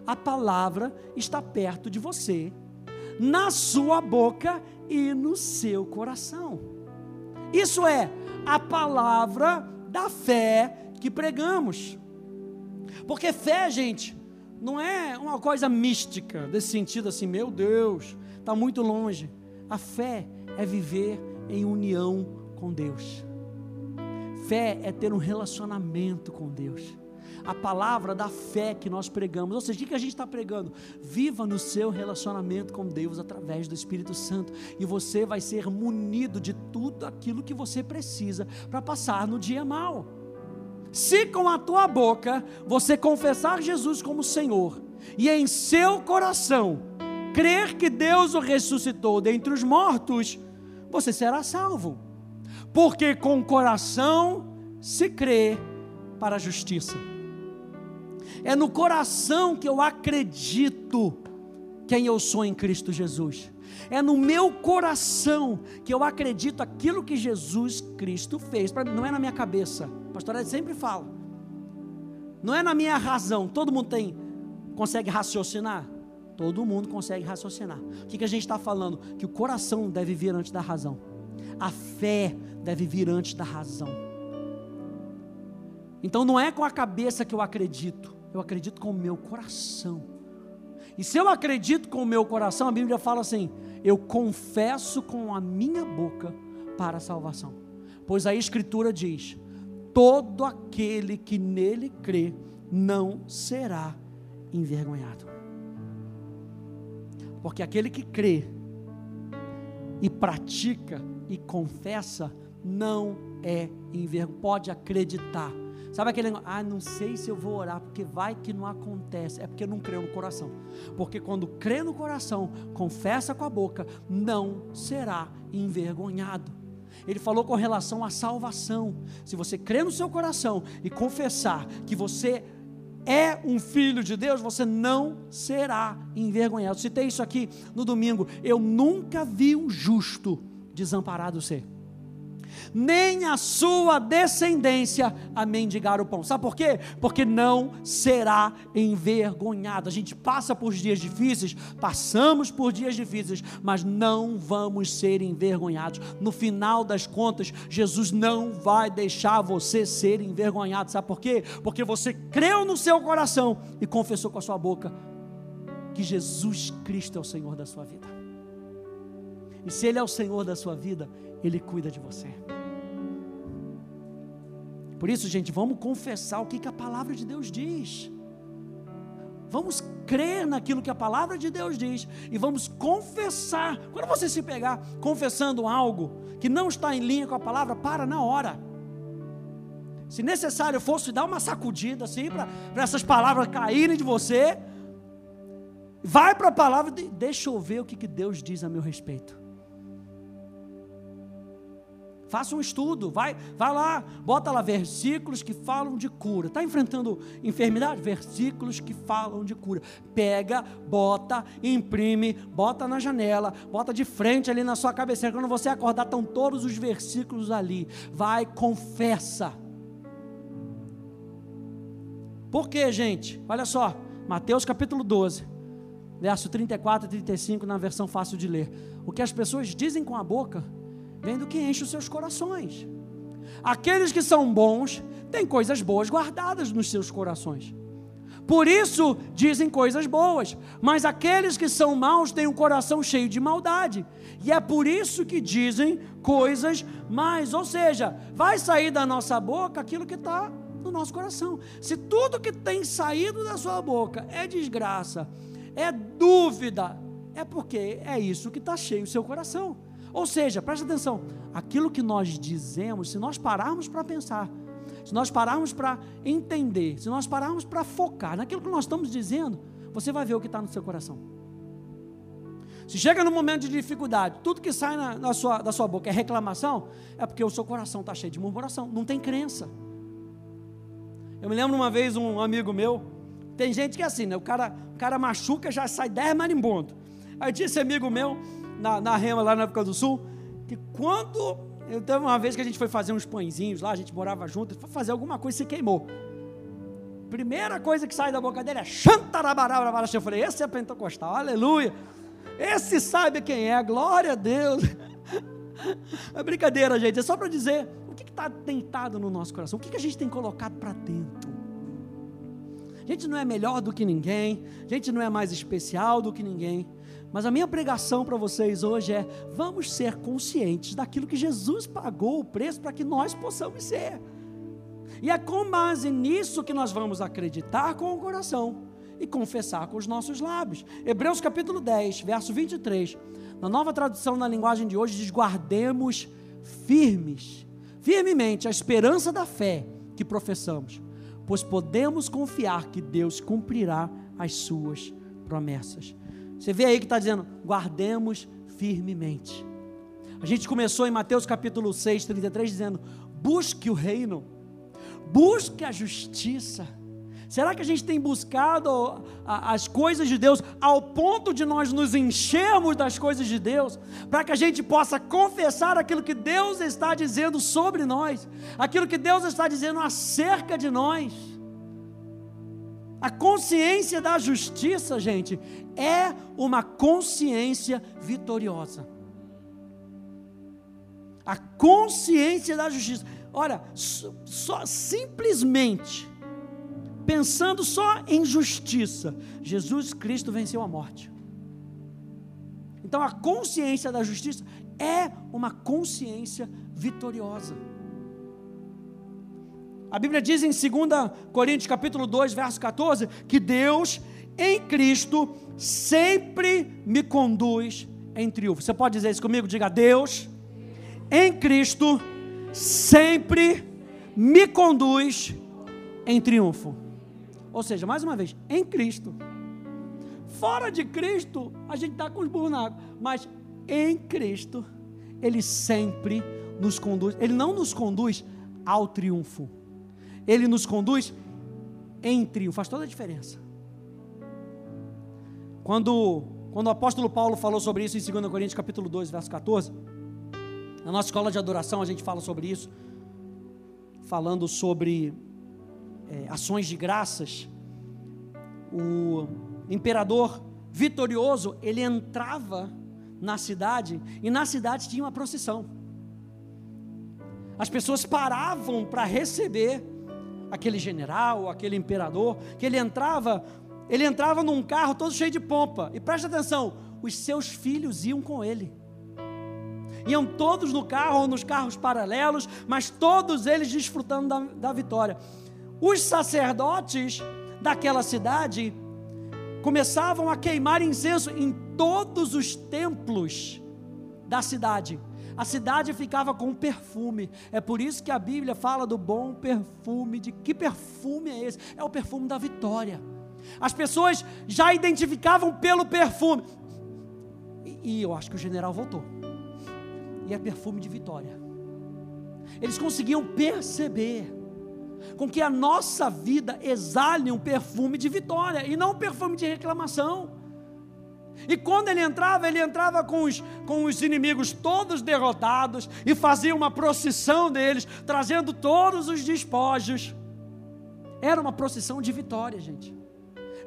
A palavra está perto de você, na sua boca e no seu coração. Isso é a palavra da fé que pregamos. Porque fé, gente, não é uma coisa mística, desse sentido assim, meu Deus, está muito longe. A fé é viver em união com Deus. Fé é ter um relacionamento com Deus. A palavra da fé que nós pregamos, ou seja, o que a gente está pregando? Viva no seu relacionamento com Deus através do Espírito Santo, e você vai ser munido de tudo aquilo que você precisa para passar no dia mal. Se com a tua boca você confessar Jesus como Senhor, e em seu coração crer que Deus o ressuscitou dentre os mortos, você será salvo. Porque com o coração se crê para a justiça. É no coração que eu acredito quem eu sou em Cristo Jesus. É no meu coração que eu acredito aquilo que Jesus Cristo fez. Não é na minha cabeça. A pastora sempre fala. Não é na minha razão. Todo mundo tem consegue raciocinar? Todo mundo consegue raciocinar. O que, que a gente está falando? Que o coração deve vir antes da razão. A fé deve vir antes da razão. Então não é com a cabeça que eu acredito, eu acredito com o meu coração. E se eu acredito com o meu coração, a Bíblia fala assim: eu confesso com a minha boca para a salvação. Pois a Escritura diz: todo aquele que nele crê não será envergonhado. Porque aquele que crê e pratica e confessa não é envergonhado, pode acreditar. Sabe aquele negócio, ah, não sei se eu vou orar, porque vai que não acontece. É porque não creu no coração. Porque quando crê no coração, confessa com a boca, não será envergonhado. Ele falou com relação à salvação. Se você crê no seu coração e confessar que você é um filho de Deus, você não será envergonhado. Citei isso aqui no domingo. Eu nunca vi um justo desamparado ser nem a sua descendência a mendigar o pão. Sabe por quê? Porque não será envergonhado. A gente passa por dias difíceis, passamos por dias difíceis, mas não vamos ser envergonhados. No final das contas, Jesus não vai deixar você ser envergonhado. Sabe por quê? Porque você creu no seu coração e confessou com a sua boca que Jesus Cristo é o Senhor da sua vida. E se Ele é o Senhor da sua vida, Ele cuida de você. Por isso, gente, vamos confessar o que, que a palavra de Deus diz. Vamos crer naquilo que a palavra de Deus diz e vamos confessar. Quando você se pegar confessando algo que não está em linha com a palavra, para na hora. Se necessário fosse dar uma sacudida assim, para essas palavras caírem de você, vai para a palavra, deixa eu ver o que, que Deus diz a meu respeito. Faça um estudo, vai, vai lá, bota lá versículos que falam de cura. Está enfrentando enfermidade? Versículos que falam de cura. Pega, bota, imprime, bota na janela, bota de frente ali na sua cabeceira. Quando você acordar, estão todos os versículos ali. Vai, confessa. Por quê, gente? Olha só, Mateus capítulo 12, verso 34 e 35, na versão fácil de ler. O que as pessoas dizem com a boca vem do que enche os seus corações. Aqueles que são bons têm coisas boas guardadas nos seus corações. Por isso dizem coisas boas, mas aqueles que são maus têm um coração cheio de maldade. E é por isso que dizem coisas mais. Ou seja, vai sair da nossa boca aquilo que está no nosso coração. Se tudo que tem saído da sua boca é desgraça, é dúvida, é porque é isso que está cheio o seu coração. Ou seja, preste atenção, aquilo que nós dizemos, se nós pararmos para pensar, se nós pararmos para entender, se nós pararmos para focar naquilo que nós estamos dizendo, você vai ver o que está no seu coração. Se chega no momento de dificuldade, tudo que sai na, na sua, da sua boca é reclamação, é porque o seu coração está cheio de murmuração, não tem crença. Eu me lembro uma vez um amigo meu, tem gente que é assim, né? O cara, o cara machuca, já sai 10 marimbondos. Aí esse amigo meu, na, na Rema, lá na África do Sul, que quando. Eu uma vez que a gente foi fazer uns pãezinhos lá, a gente morava junto, foi fazer alguma coisa e se queimou. Primeira coisa que sai da boca dele é Xantarabarabara. Eu falei, esse é pentecostal, aleluia. Esse sabe quem é, glória a Deus. É brincadeira, gente, é só para dizer o que está tentado no nosso coração, o que, que a gente tem colocado para dentro. A gente não é melhor do que ninguém, a gente não é mais especial do que ninguém, mas a minha pregação para vocês hoje é: vamos ser conscientes daquilo que Jesus pagou o preço para que nós possamos ser. E é com base nisso que nós vamos acreditar com o coração e confessar com os nossos lábios. Hebreus capítulo 10, verso 23. Na nova tradução na linguagem de hoje diz: guardemos firmes, firmemente a esperança da fé que professamos, pois podemos confiar que Deus cumprirá as suas promessas. Você vê aí que está dizendo, guardemos firmemente. A gente começou em Mateus capítulo 6, 33, dizendo: busque o reino, busque a justiça. Será que a gente tem buscado as coisas de Deus ao ponto de nós nos enchermos das coisas de Deus, para que a gente possa confessar aquilo que Deus está dizendo sobre nós, aquilo que Deus está dizendo acerca de nós? A consciência da justiça, gente, é uma consciência vitoriosa. A consciência da justiça. Olha, só simplesmente pensando só em justiça, Jesus Cristo venceu a morte. Então a consciência da justiça é uma consciência vitoriosa. A Bíblia diz em 2 Coríntios capítulo 2, verso 14, que Deus em Cristo sempre me conduz em triunfo. Você pode dizer isso comigo? Diga: Deus em Cristo sempre me conduz em triunfo. Ou seja, mais uma vez, em Cristo. Fora de Cristo, a gente está com os burros na água. Mas em Cristo, Ele sempre nos conduz. Ele não nos conduz ao triunfo. Ele nos conduz em triunfo, faz toda a diferença. Quando, quando o apóstolo Paulo falou sobre isso em 2 Coríntios capítulo 2, verso 14, na nossa escola de adoração a gente fala sobre isso, falando sobre é, ações de graças. O imperador vitorioso, ele entrava na cidade e na cidade tinha uma procissão. As pessoas paravam para receber aquele general, aquele imperador, que ele entrava, ele entrava num carro todo cheio de pompa. E preste atenção, os seus filhos iam com ele. Iam todos no carro ou nos carros paralelos, mas todos eles desfrutando da, da vitória. Os sacerdotes daquela cidade começavam a queimar incenso em todos os templos da cidade. A cidade ficava com perfume. É por isso que a Bíblia fala do bom perfume. De que perfume é esse? É o perfume da vitória. As pessoas já identificavam pelo perfume. E, e eu acho que o general voltou. E é perfume de vitória. Eles conseguiam perceber com que a nossa vida exale um perfume de vitória e não um perfume de reclamação. E quando ele entrava, ele entrava com os, com os inimigos todos derrotados e fazia uma procissão deles, trazendo todos os despojos. Era uma procissão de vitória, gente.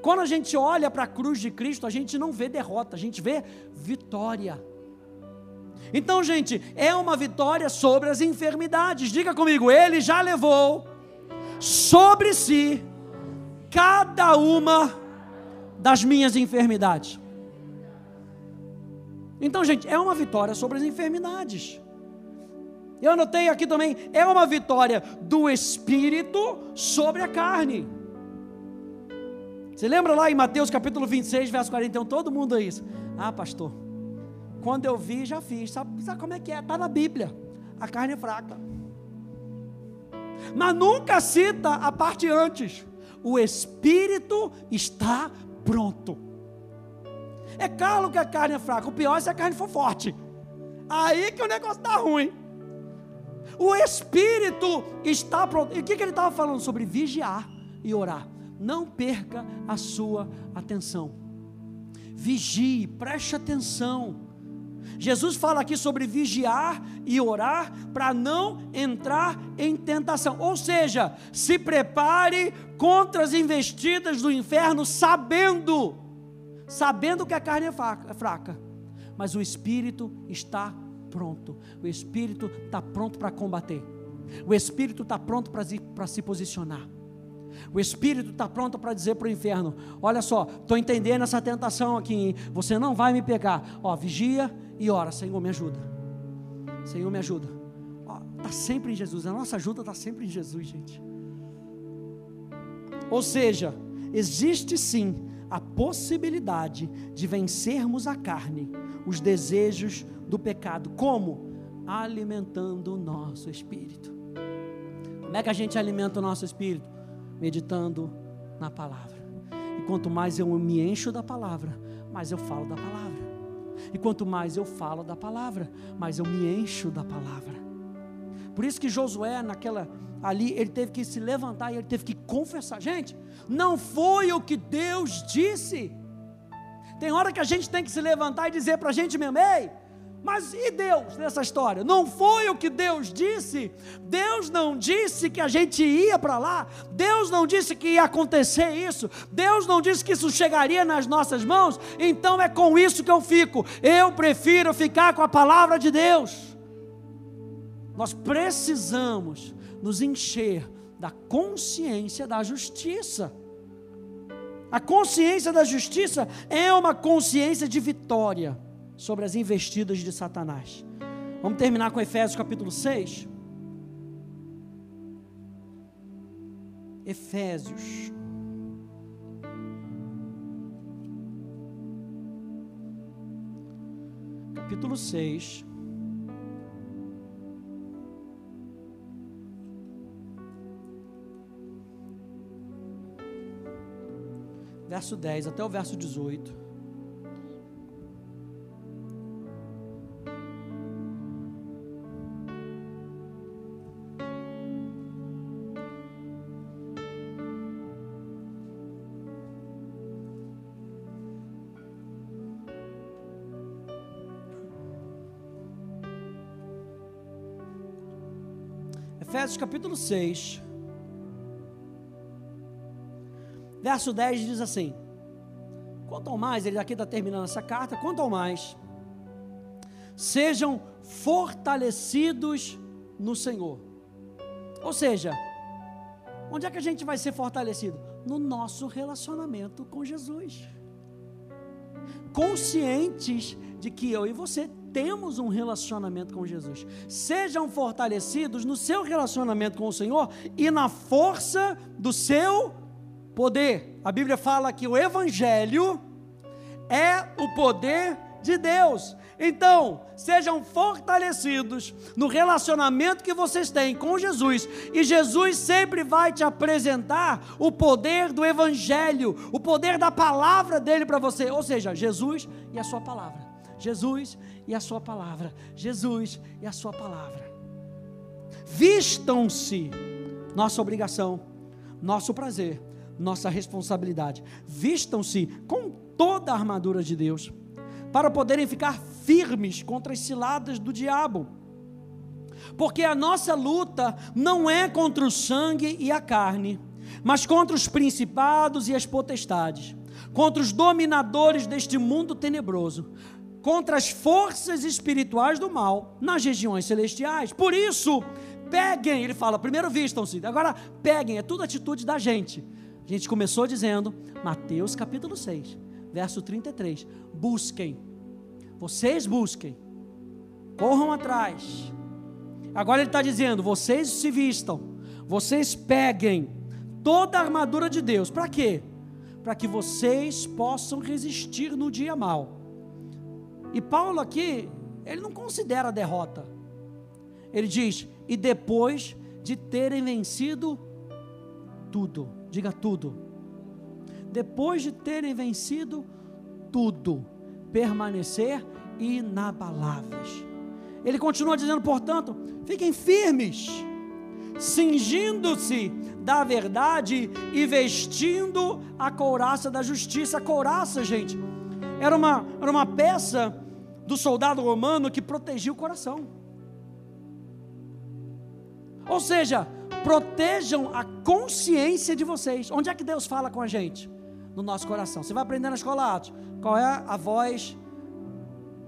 Quando a gente olha para a cruz de Cristo, a gente não vê derrota, a gente vê vitória. Então, gente, é uma vitória sobre as enfermidades. Diga comigo, ele já levou sobre si cada uma das minhas enfermidades. Então, gente, é uma vitória sobre as enfermidades. Eu anotei aqui também, é uma vitória do espírito sobre a carne. Você lembra lá em Mateus capítulo 26, verso 41, todo mundo é isso. Ah, pastor, quando eu vi, já fiz. Sabe, sabe como é que é? Está na Bíblia. A carne é fraca. Mas nunca cita a parte antes. O espírito está pronto. É claro que a carne é fraca. O pior é se a carne for forte. Aí que o negócio está ruim. O espírito está pronto. E o que, que ele estava falando? Sobre vigiar e orar. Não perca a sua atenção. Vigie, preste atenção. Jesus fala aqui sobre vigiar e orar para não entrar em tentação. Ou seja, se prepare contra as investidas do inferno, sabendo sabendo que a carne é fraca, mas o espírito está pronto. O espírito está pronto para combater. O espírito está pronto para se posicionar. O espírito está pronto para dizer para o inferno: Olha só, estou entendendo essa tentação aqui, hein? você não vai me pegar. Ó, vigia e ora, Senhor, me ajuda. Senhor, me ajuda. Está sempre em Jesus, a nossa ajuda está sempre em Jesus, gente. Ou seja, existe sim a possibilidade de vencermos a carne, os desejos do pecado. Como? Alimentando o nosso espírito. Como é que a gente alimenta o nosso espírito? Meditando na palavra. E quanto mais eu me encho da palavra, mais eu falo da palavra. E quanto mais eu falo da palavra, mais eu me encho da palavra. Por isso que Josué, naquela ali, ele teve que se levantar e ele teve que confessar. Gente, não foi o que Deus disse. Tem hora que a gente tem que se levantar e dizer para a gente mesmo: ei, mas e Deus nessa história? Não foi o que Deus disse? Deus não disse que a gente ia para lá? Deus não disse que ia acontecer isso? Deus não disse que isso chegaria nas nossas mãos? Então é com isso que eu fico. Eu prefiro ficar com a palavra de Deus. Nós precisamos nos encher da consciência da justiça. A consciência da justiça é uma consciência de vitória sobre as investidas de Satanás. Vamos terminar com Efésios capítulo 6. Efésios. Capítulo 6. verso 10 até o verso 18. Efésios capítulo 6, Verso 10 diz assim: Quanto ao mais, ele aqui está terminando essa carta, quanto ao mais, sejam fortalecidos no Senhor. Ou seja, onde é que a gente vai ser fortalecido? No nosso relacionamento com Jesus. Conscientes de que eu e você temos um relacionamento com Jesus. Sejam fortalecidos no seu relacionamento com o Senhor e na força do seu poder. A Bíblia fala que o Evangelho é o poder de Deus. Então, sejam fortalecidos no relacionamento que vocês têm com Jesus, e Jesus sempre vai te apresentar o poder do Evangelho, o poder da palavra dele para você, ou seja, Jesus e a sua palavra. Jesus e a sua palavra. Jesus e a sua palavra. Vistam-se, nossa obrigação, nosso prazer, nossa responsabilidade. Vistam-se com toda a armadura de Deus para poderem ficar firmes contra as ciladas do diabo. Porque a nossa luta não é contra o sangue e a carne, mas contra os principados e as potestades, contra os dominadores deste mundo tenebroso, contra as forças espirituais do mal nas regiões celestiais. Por isso, peguem, ele fala, primeiro vistam-se, agora peguem, é tudo atitude da gente. A gente começou dizendo, Mateus capítulo 6 verso 33. Busquem, vocês busquem, corram atrás. Agora ele está dizendo: vocês se vistam, vocês peguem toda a armadura de Deus. Para quê? Para que vocês possam resistir no dia mal. E Paulo aqui, ele não considera a derrota. Ele diz: e depois de terem vencido tudo, diga tudo depois de terem vencido tudo, permanecer inabaláveis. Ele continua dizendo, portanto, fiquem firmes, cingindo-se da verdade e vestindo a couraça da justiça. A couraça, gente, era uma, era uma peça do soldado romano que protegia o coração. Ou seja, protejam a consciência de vocês. Onde é que Deus fala com a gente? no nosso coração. Você vai aprender na escola Atos. Qual é a voz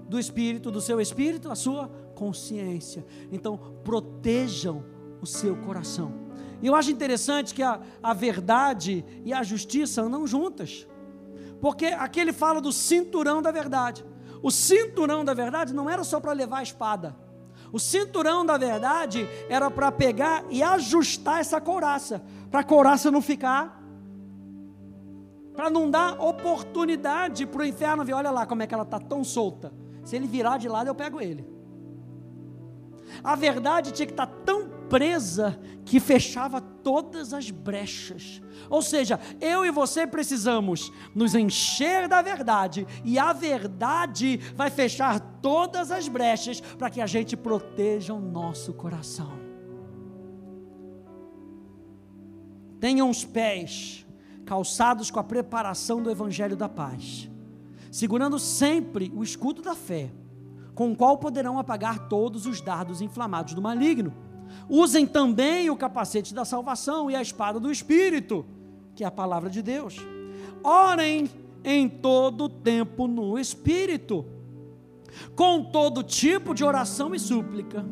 do Espírito, do seu Espírito? A sua consciência. Então, protejam o seu coração. E eu acho interessante que a, a verdade e a justiça andam juntas. Porque aqui ele fala do cinturão da verdade. O cinturão da verdade não era só para levar a espada. O cinturão da verdade era para pegar e ajustar essa couraça, para a couraça não ficar para não dar oportunidade para o inferno ver, olha lá como é que ela está tão solta. Se ele virar de lado, eu pego ele. A verdade tinha que estar tão presa que fechava todas as brechas. Ou seja, eu e você precisamos nos encher da verdade, e a verdade vai fechar todas as brechas para que a gente proteja o nosso coração. Tenha os pés calçados com a preparação do Evangelho da paz, segurando sempre o escudo da fé, com o qual poderão apagar todos os dardos inflamados do maligno. Usem também o capacete da salvação e a espada do Espírito, que é a palavra de Deus. Orem em todo tempo no Espírito, com todo tipo de oração e súplica.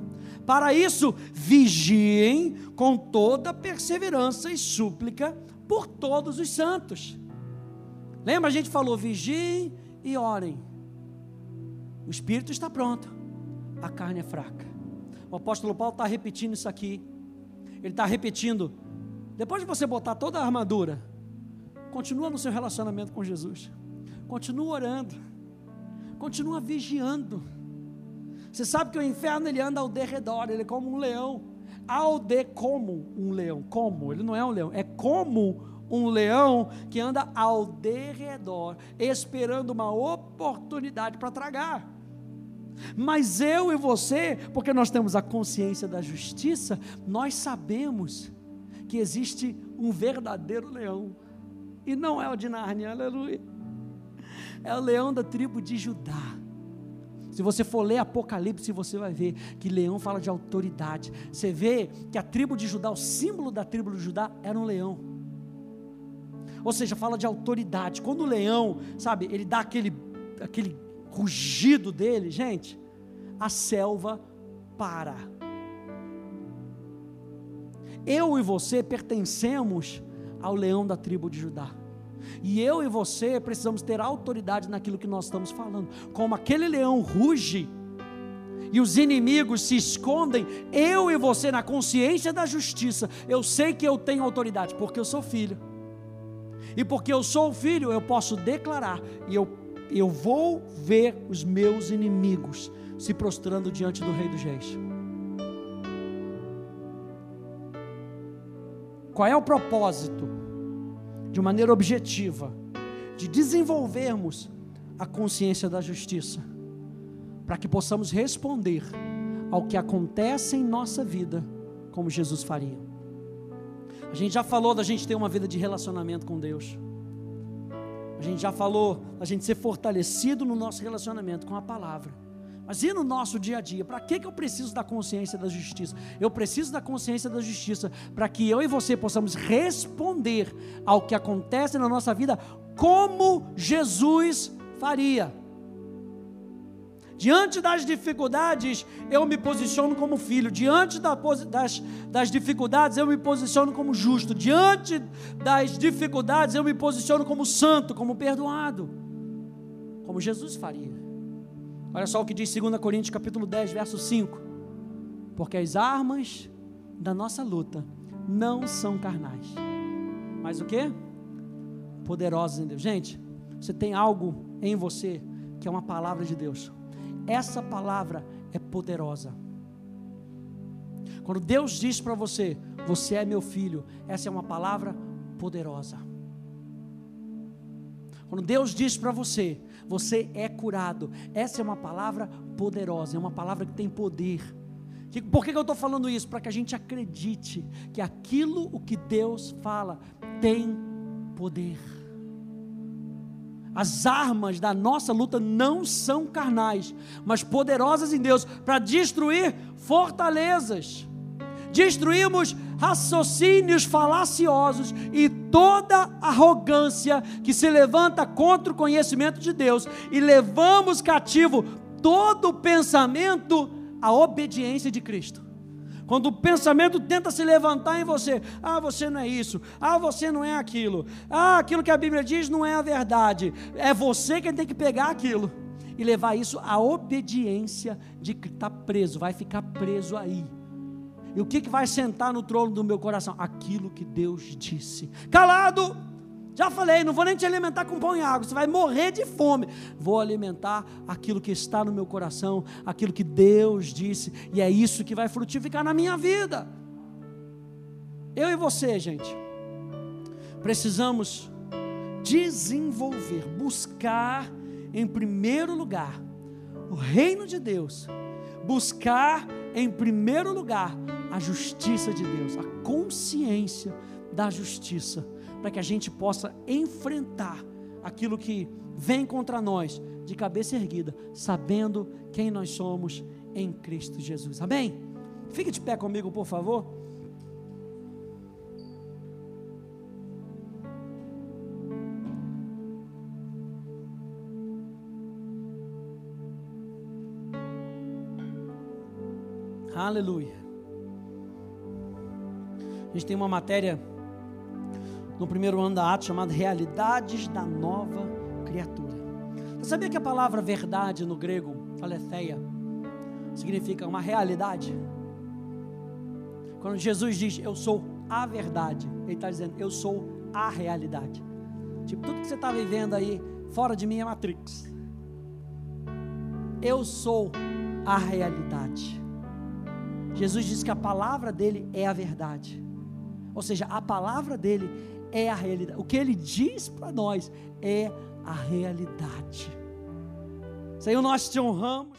Para isso, vigiem com toda perseverança e súplica por todos os santos. Lembra? A gente falou: vigiem e orem. O espírito está pronto, a carne é fraca. O apóstolo Paulo está repetindo isso aqui. Ele está repetindo. Depois de você botar toda a armadura, continua no seu relacionamento com Jesus. Continua orando. Continua vigiando. Você sabe que o inferno ele anda ao derredor, ele é como um leão ao de como um leão. Como? Ele não é um leão, é como um leão que anda ao derredor, esperando uma oportunidade para tragar. Mas eu e você, porque nós temos a consciência da justiça, nós sabemos que existe um verdadeiro leão. E não é o de Nárnia, aleluia. É o leão da tribo de Judá. Se você for ler Apocalipse, você vai ver que leão fala de autoridade. Você vê que a tribo de Judá, o símbolo da tribo de Judá era um leão. Ou seja, fala de autoridade. Quando o leão, sabe, ele dá aquele, aquele rugido dele, gente, a selva para. Eu e você pertencemos ao leão da tribo de Judá. E eu e você precisamos ter autoridade naquilo que nós estamos falando. Como aquele leão ruge, e os inimigos se escondem, eu e você, na consciência da justiça, eu sei que eu tenho autoridade, porque eu sou filho. E porque eu sou filho, eu posso declarar, e eu, eu vou ver os meus inimigos se prostrando diante do Rei dos Reis. Qual é o propósito, de maneira objetiva, de desenvolvermos a consciência da justiça? Para que possamos responder ao que acontece em nossa vida, como Jesus faria. A gente já falou da gente ter uma vida de relacionamento com Deus. A gente já falou da gente ser fortalecido no nosso relacionamento com a palavra. Mas e no nosso dia a dia? Para que, que eu preciso da consciência da justiça? Eu preciso da consciência da justiça para que eu e você possamos responder ao que acontece na nossa vida como Jesus faria. Diante das dificuldades, eu me posiciono como filho. Diante das, das dificuldades, eu me posiciono como justo. Diante das dificuldades, eu me posiciono como santo, como perdoado. Como Jesus faria. Olha só o que diz 2 Coríntios capítulo 10, verso 5. Porque as armas da nossa luta não são carnais. Mas o que? Poderosas em Deus. Gente, você tem algo em você que é uma palavra de Deus. Essa palavra é poderosa. Quando Deus diz para você, você é meu filho, essa é uma palavra poderosa. Quando Deus diz para você, você é curado. Essa é uma palavra poderosa, é uma palavra que tem poder. Por que eu estou falando isso? Para que a gente acredite que aquilo o que Deus fala tem poder. As armas da nossa luta não são carnais, mas poderosas em Deus para destruir fortalezas. Destruímos raciocínios falaciosos e toda arrogância que se levanta contra o conhecimento de Deus e levamos cativo todo pensamento à obediência de Cristo. Quando o pensamento tenta se levantar em você, ah, você não é isso, ah, você não é aquilo, ah, aquilo que a Bíblia diz não é a verdade, é você quem tem que pegar aquilo e levar isso à obediência de que está preso, vai ficar preso aí. E o que, que vai sentar no trono do meu coração? Aquilo que Deus disse. Calado! Já falei, não vou nem te alimentar com pão e água, você vai morrer de fome. Vou alimentar aquilo que está no meu coração, aquilo que Deus disse, e é isso que vai frutificar na minha vida. Eu e você, gente, precisamos desenvolver, buscar em primeiro lugar o reino de Deus, buscar em primeiro lugar a justiça de Deus, a consciência da justiça, para que a gente possa enfrentar aquilo que vem contra nós de cabeça erguida, sabendo quem nós somos em Cristo Jesus. Amém? Fique de pé comigo, por favor. Aleluia. A gente tem uma matéria no primeiro ano da Atos chamada Realidades da Nova Criatura. Você sabia que a palavra verdade no grego, aletheia, significa uma realidade? Quando Jesus diz eu sou a verdade, Ele está dizendo eu sou a realidade. Tipo, tudo que você está vivendo aí fora de mim é Matrix. Eu sou a realidade. Jesus diz que a palavra dele é a verdade. Ou seja, a palavra dele é a realidade. O que ele diz para nós é a realidade. Senhor, nós te honramos.